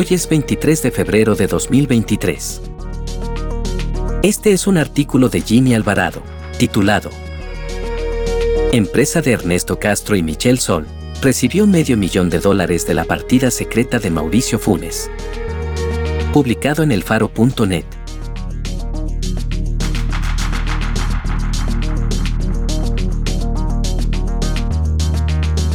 Hoy es 23 de febrero de 2023. Este es un artículo de Jimmy Alvarado, titulado Empresa de Ernesto Castro y Michelle Sol, recibió medio millón de dólares de la partida secreta de Mauricio Funes. Publicado en elfaro.net.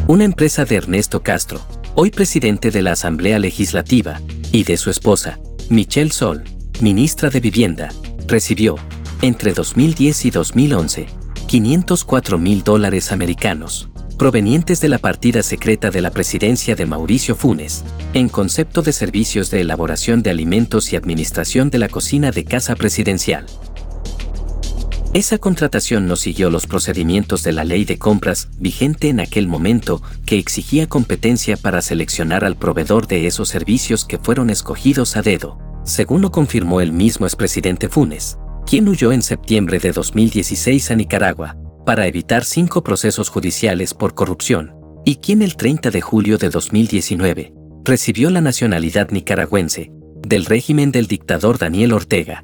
Una empresa de Ernesto Castro, hoy presidente de la Asamblea Legislativa, y de su esposa, Michelle Sol, ministra de Vivienda, recibió, entre 2010 y 2011, 504 mil dólares americanos, provenientes de la partida secreta de la presidencia de Mauricio Funes, en concepto de servicios de elaboración de alimentos y administración de la cocina de casa presidencial. Esa contratación no siguió los procedimientos de la ley de compras vigente en aquel momento que exigía competencia para seleccionar al proveedor de esos servicios que fueron escogidos a dedo, según lo confirmó el mismo expresidente Funes, quien huyó en septiembre de 2016 a Nicaragua para evitar cinco procesos judiciales por corrupción, y quien el 30 de julio de 2019 recibió la nacionalidad nicaragüense del régimen del dictador Daniel Ortega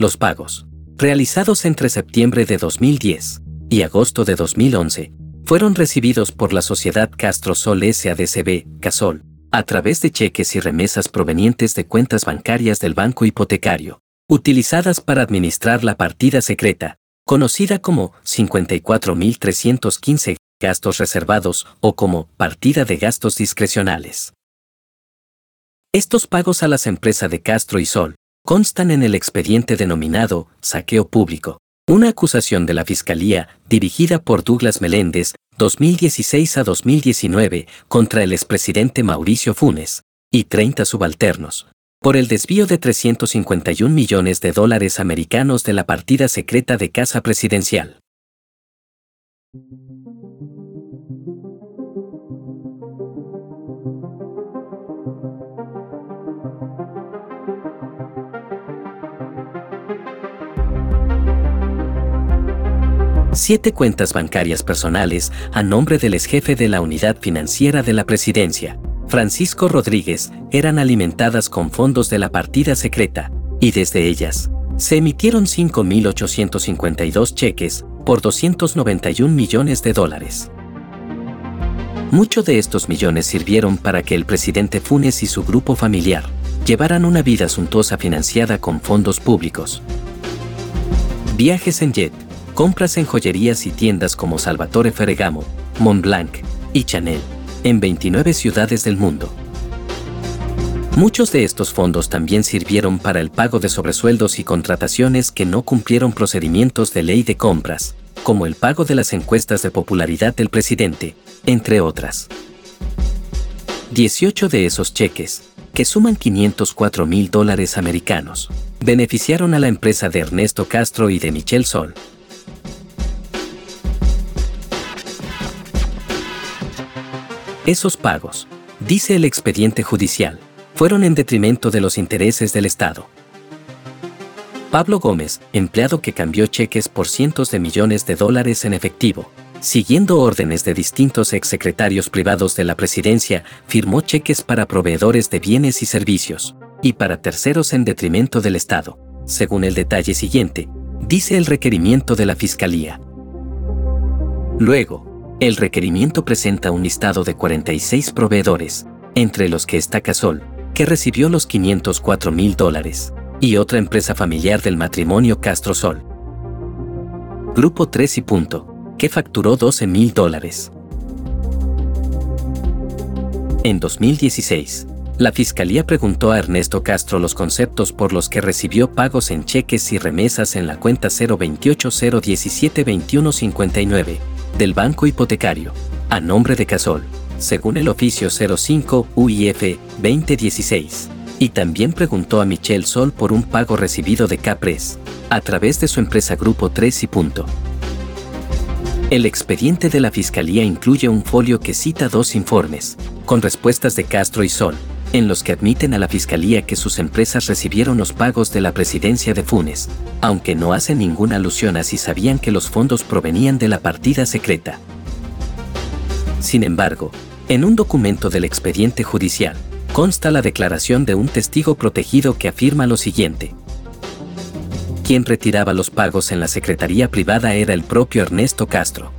los pagos, realizados entre septiembre de 2010 y agosto de 2011, fueron recibidos por la sociedad Castro Sol SADCB, Casol, a través de cheques y remesas provenientes de cuentas bancarias del banco hipotecario, utilizadas para administrar la partida secreta, conocida como 54.315 gastos reservados o como partida de gastos discrecionales. Estos pagos a las empresas de Castro y Sol constan en el expediente denominado saqueo público, una acusación de la Fiscalía dirigida por Douglas Meléndez 2016 a 2019 contra el expresidente Mauricio Funes y 30 subalternos por el desvío de 351 millones de dólares americanos de la partida secreta de Casa Presidencial. Siete cuentas bancarias personales a nombre del exjefe de la unidad financiera de la presidencia, Francisco Rodríguez, eran alimentadas con fondos de la partida secreta, y desde ellas, se emitieron 5.852 cheques por 291 millones de dólares. Muchos de estos millones sirvieron para que el presidente Funes y su grupo familiar llevaran una vida suntuosa financiada con fondos públicos. Viajes en jet, compras en joyerías y tiendas como Salvatore Ferragamo, Montblanc y Chanel, en 29 ciudades del mundo. Muchos de estos fondos también sirvieron para el pago de sobresueldos y contrataciones que no cumplieron procedimientos de ley de compras, como el pago de las encuestas de popularidad del presidente, entre otras. 18 de esos cheques, que suman 504 mil dólares americanos, beneficiaron a la empresa de Ernesto Castro y de Michelle Sol, Esos pagos, dice el expediente judicial, fueron en detrimento de los intereses del Estado. Pablo Gómez, empleado que cambió cheques por cientos de millones de dólares en efectivo, siguiendo órdenes de distintos exsecretarios privados de la presidencia, firmó cheques para proveedores de bienes y servicios, y para terceros en detrimento del Estado, según el detalle siguiente, dice el requerimiento de la Fiscalía. Luego, el requerimiento presenta un listado de 46 proveedores, entre los que está Casol, que recibió los 504 mil dólares, y otra empresa familiar del matrimonio Castro Sol. Grupo 3 y Punto, que facturó 12 mil dólares. En 2016, la Fiscalía preguntó a Ernesto Castro los conceptos por los que recibió pagos en cheques y remesas en la cuenta 028 017 2159 del Banco Hipotecario, a nombre de Casol, según el oficio 05 UIF 2016, y también preguntó a Michelle Sol por un pago recibido de Capres, a través de su empresa Grupo 3 y punto. El expediente de la Fiscalía incluye un folio que cita dos informes, con respuestas de Castro y Sol, en los que admiten a la Fiscalía que sus empresas recibieron los pagos de la presidencia de Funes, aunque no hacen ninguna alusión a si sabían que los fondos provenían de la partida secreta. Sin embargo, en un documento del expediente judicial, consta la declaración de un testigo protegido que afirma lo siguiente. Quien retiraba los pagos en la Secretaría Privada era el propio Ernesto Castro.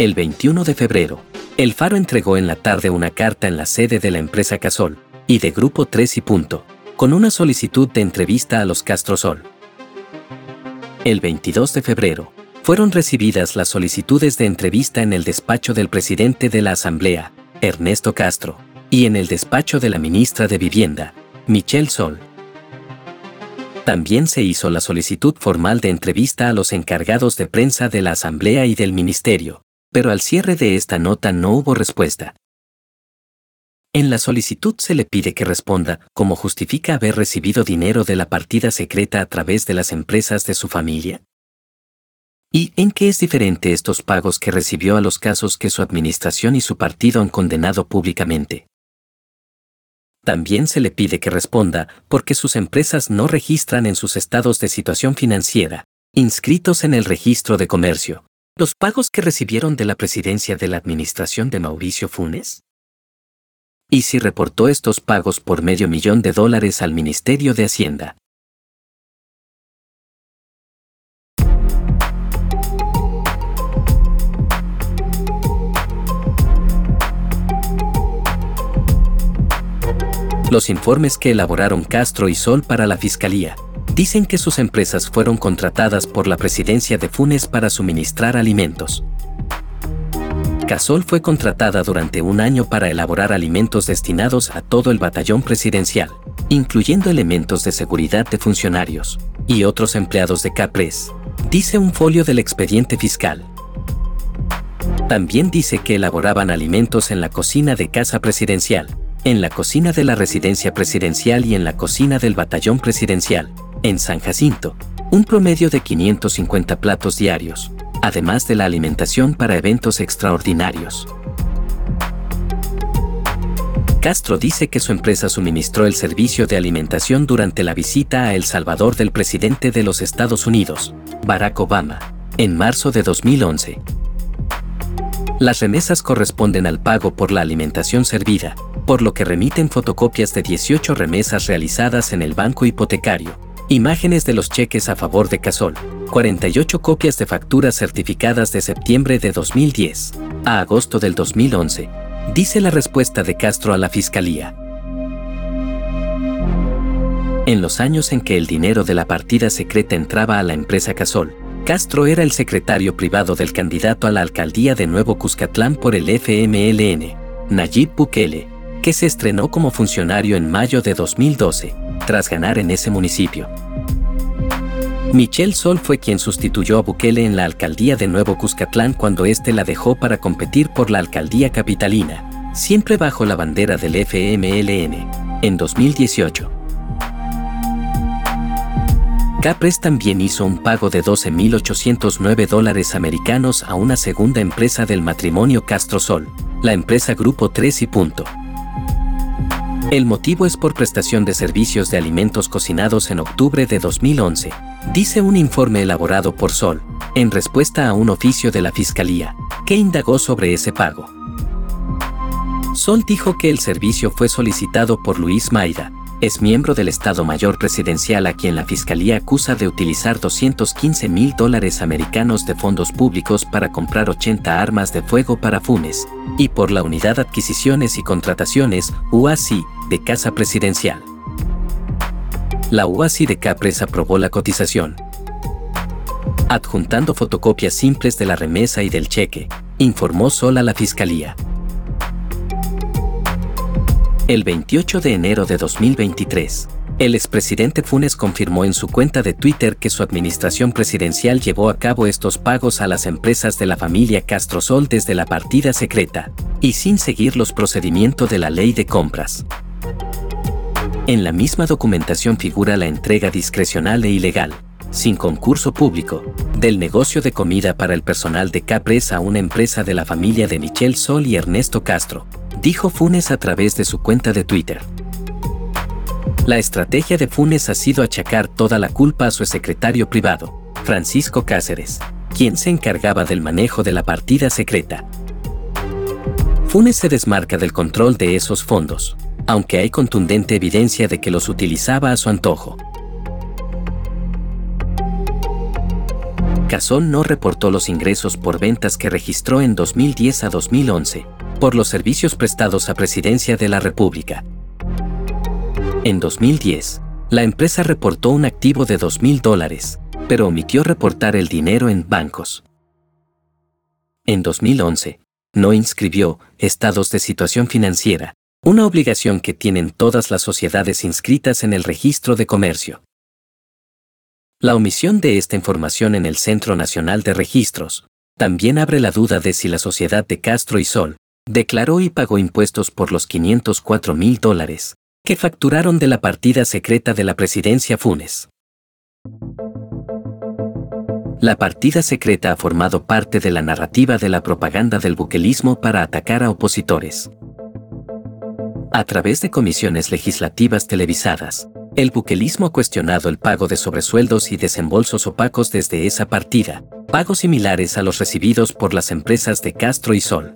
El 21 de febrero, El Faro entregó en la tarde una carta en la sede de la empresa Casol y de Grupo 3 y Punto, con una solicitud de entrevista a los Castro Sol. El 22 de febrero, fueron recibidas las solicitudes de entrevista en el despacho del presidente de la Asamblea, Ernesto Castro, y en el despacho de la ministra de Vivienda, Michelle Sol. También se hizo la solicitud formal de entrevista a los encargados de prensa de la Asamblea y del Ministerio, pero al cierre de esta nota no hubo respuesta. En la solicitud se le pide que responda cómo justifica haber recibido dinero de la partida secreta a través de las empresas de su familia. ¿Y en qué es diferente estos pagos que recibió a los casos que su administración y su partido han condenado públicamente? También se le pide que responda porque sus empresas no registran en sus estados de situación financiera, inscritos en el registro de comercio, los pagos que recibieron de la presidencia de la administración de Mauricio Funes? ¿Y si reportó estos pagos por medio millón de dólares al Ministerio de Hacienda? Los informes que elaboraron Castro y Sol para la Fiscalía dicen que sus empresas fueron contratadas por la presidencia de Funes para suministrar alimentos. Casol fue contratada durante un año para elaborar alimentos destinados a todo el batallón presidencial, incluyendo elementos de seguridad de funcionarios y otros empleados de Capres, dice un folio del expediente fiscal. También dice que elaboraban alimentos en la cocina de casa presidencial, en la cocina de la residencia presidencial y en la cocina del batallón presidencial, en San Jacinto, un promedio de 550 platos diarios, además de la alimentación para eventos extraordinarios. Castro dice que su empresa suministró el servicio de alimentación durante la visita a El Salvador del presidente de los Estados Unidos, Barack Obama, en marzo de 2011. Las remesas corresponden al pago por la alimentación servida, por lo que remiten fotocopias de 18 remesas realizadas en el banco hipotecario, Imágenes de los cheques a favor de Casol. 48 copias de facturas certificadas de septiembre de 2010 a agosto del 2011. Dice la respuesta de Castro a la Fiscalía. En los años en que el dinero de la partida secreta entraba a la empresa Casol, Castro era el secretario privado del candidato a la alcaldía de Nuevo Cuscatlán por el FMLN, Nayib Bukele, que se estrenó como funcionario en mayo de 2012 tras ganar en ese municipio. Michelle Sol fue quien sustituyó a Bukele en la alcaldía de Nuevo Cuscatlán cuando éste la dejó para competir por la alcaldía capitalina, siempre bajo la bandera del FMLN, en 2018. Capres también hizo un pago de 12.809 dólares americanos a una segunda empresa del matrimonio Castro Sol, la empresa Grupo 3 y Punto. El motivo es por prestación de servicios de alimentos cocinados en octubre de 2011, dice un informe elaborado por Sol, en respuesta a un oficio de la Fiscalía, que indagó sobre ese pago. Sol dijo que el servicio fue solicitado por Luis Maida, es miembro del Estado Mayor Presidencial a quien la Fiscalía acusa de utilizar 215 mil dólares americanos de fondos públicos para comprar 80 armas de fuego para Funes, y por la Unidad Adquisiciones y Contrataciones, UASI, de Casa Presidencial. La UASI de Capres aprobó la cotización. Adjuntando fotocopias simples de la remesa y del cheque, informó sola la Fiscalía. El 28 de enero de 2023, El expresidente Funes confirmó en su cuenta de Twitter que su administración presidencial llevó a cabo estos pagos a las empresas de la familia Castrosol desde la partida secreta, y sin seguir los procedimientos de la ley de compras. En la misma documentación figura la entrega discrecional e ilegal, sin concurso público, del negocio de comida para el personal de Capres a una empresa de la familia de Michelle Sol y Ernesto Castro, dijo Funes a través de su cuenta de Twitter. La estrategia de Funes ha sido achacar toda la culpa a su secretario privado, Francisco Cáceres, quien se encargaba del manejo de la partida secreta. Funes se desmarca del control de esos fondos, aunque hay contundente evidencia de que los utilizaba a su antojo. Cazón no reportó los ingresos por ventas que registró en 2010 a 2011, por los servicios prestados a Presidencia de la República, en 2010, la empresa reportó un activo de 2.000 dólares, pero omitió reportar el dinero en bancos. En 2011, no inscribió estados de situación financiera, una obligación que tienen todas las sociedades inscritas en el registro de comercio. La omisión de esta información en el Centro Nacional de Registros también abre la duda de si la sociedad de Castro y Sol declaró y pagó impuestos por los 504 mil dólares que facturaron de la partida secreta de la presidencia Funes. La partida secreta ha formado parte de la narrativa de la propaganda del buquelismo para atacar a opositores. A través de comisiones legislativas televisadas, el buquelismo ha cuestionado el pago de sobresueldos y desembolsos opacos desde esa partida, pagos similares a los recibidos por las empresas de Castro y Sol.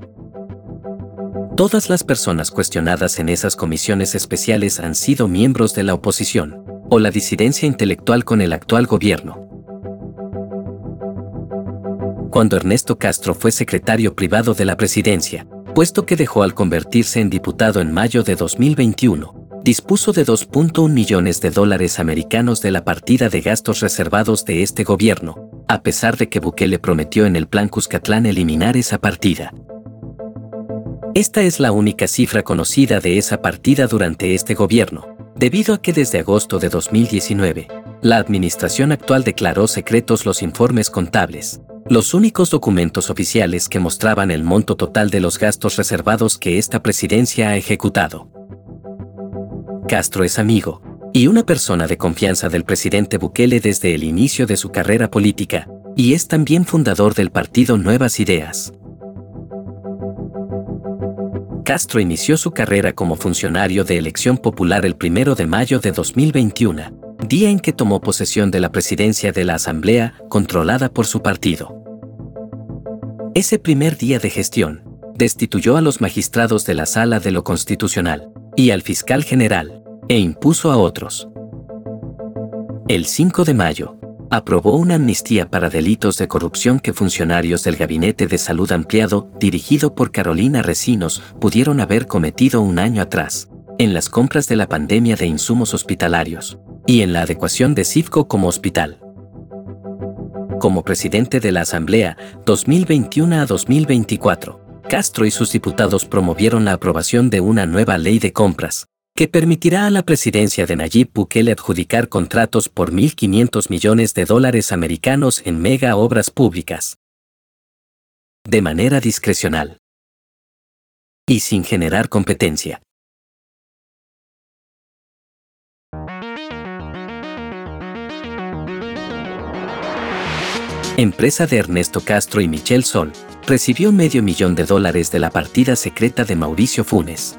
Todas las personas cuestionadas en esas comisiones especiales han sido miembros de la oposición, o la disidencia intelectual con el actual gobierno. Cuando Ernesto Castro fue secretario privado de la presidencia, puesto que dejó al convertirse en diputado en mayo de 2021, dispuso de 2.1 millones de dólares americanos de la partida de gastos reservados de este gobierno, a pesar de que Bukele prometió en el Plan Cuscatlán eliminar esa partida. Esta es la única cifra conocida de esa partida durante este gobierno, debido a que desde agosto de 2019, la administración actual declaró secretos los informes contables, los únicos documentos oficiales que mostraban el monto total de los gastos reservados que esta presidencia ha ejecutado. Castro es amigo y una persona de confianza del presidente Bukele desde el inicio de su carrera política, y es también fundador del partido Nuevas Ideas. Castro inició su carrera como funcionario de elección popular el 1 de mayo de 2021, día en que tomó posesión de la presidencia de la Asamblea, controlada por su partido. Ese primer día de gestión, destituyó a los magistrados de la Sala de lo Constitucional y al fiscal general, e impuso a otros. El 5 de mayo, aprobó una amnistía para delitos de corrupción que funcionarios del Gabinete de Salud Ampliado, dirigido por Carolina Recinos, pudieron haber cometido un año atrás, en las compras de la pandemia de insumos hospitalarios, y en la adecuación de CIFCO como hospital. Como presidente de la Asamblea 2021 a 2024, Castro y sus diputados promovieron la aprobación de una nueva ley de compras, que permitirá a la presidencia de Nayib Bukele adjudicar contratos por 1.500 millones de dólares americanos en mega obras públicas. De manera discrecional. Y sin generar competencia. Empresa de Ernesto Castro y Michelle Sol, recibió medio millón de dólares de la partida secreta de Mauricio Funes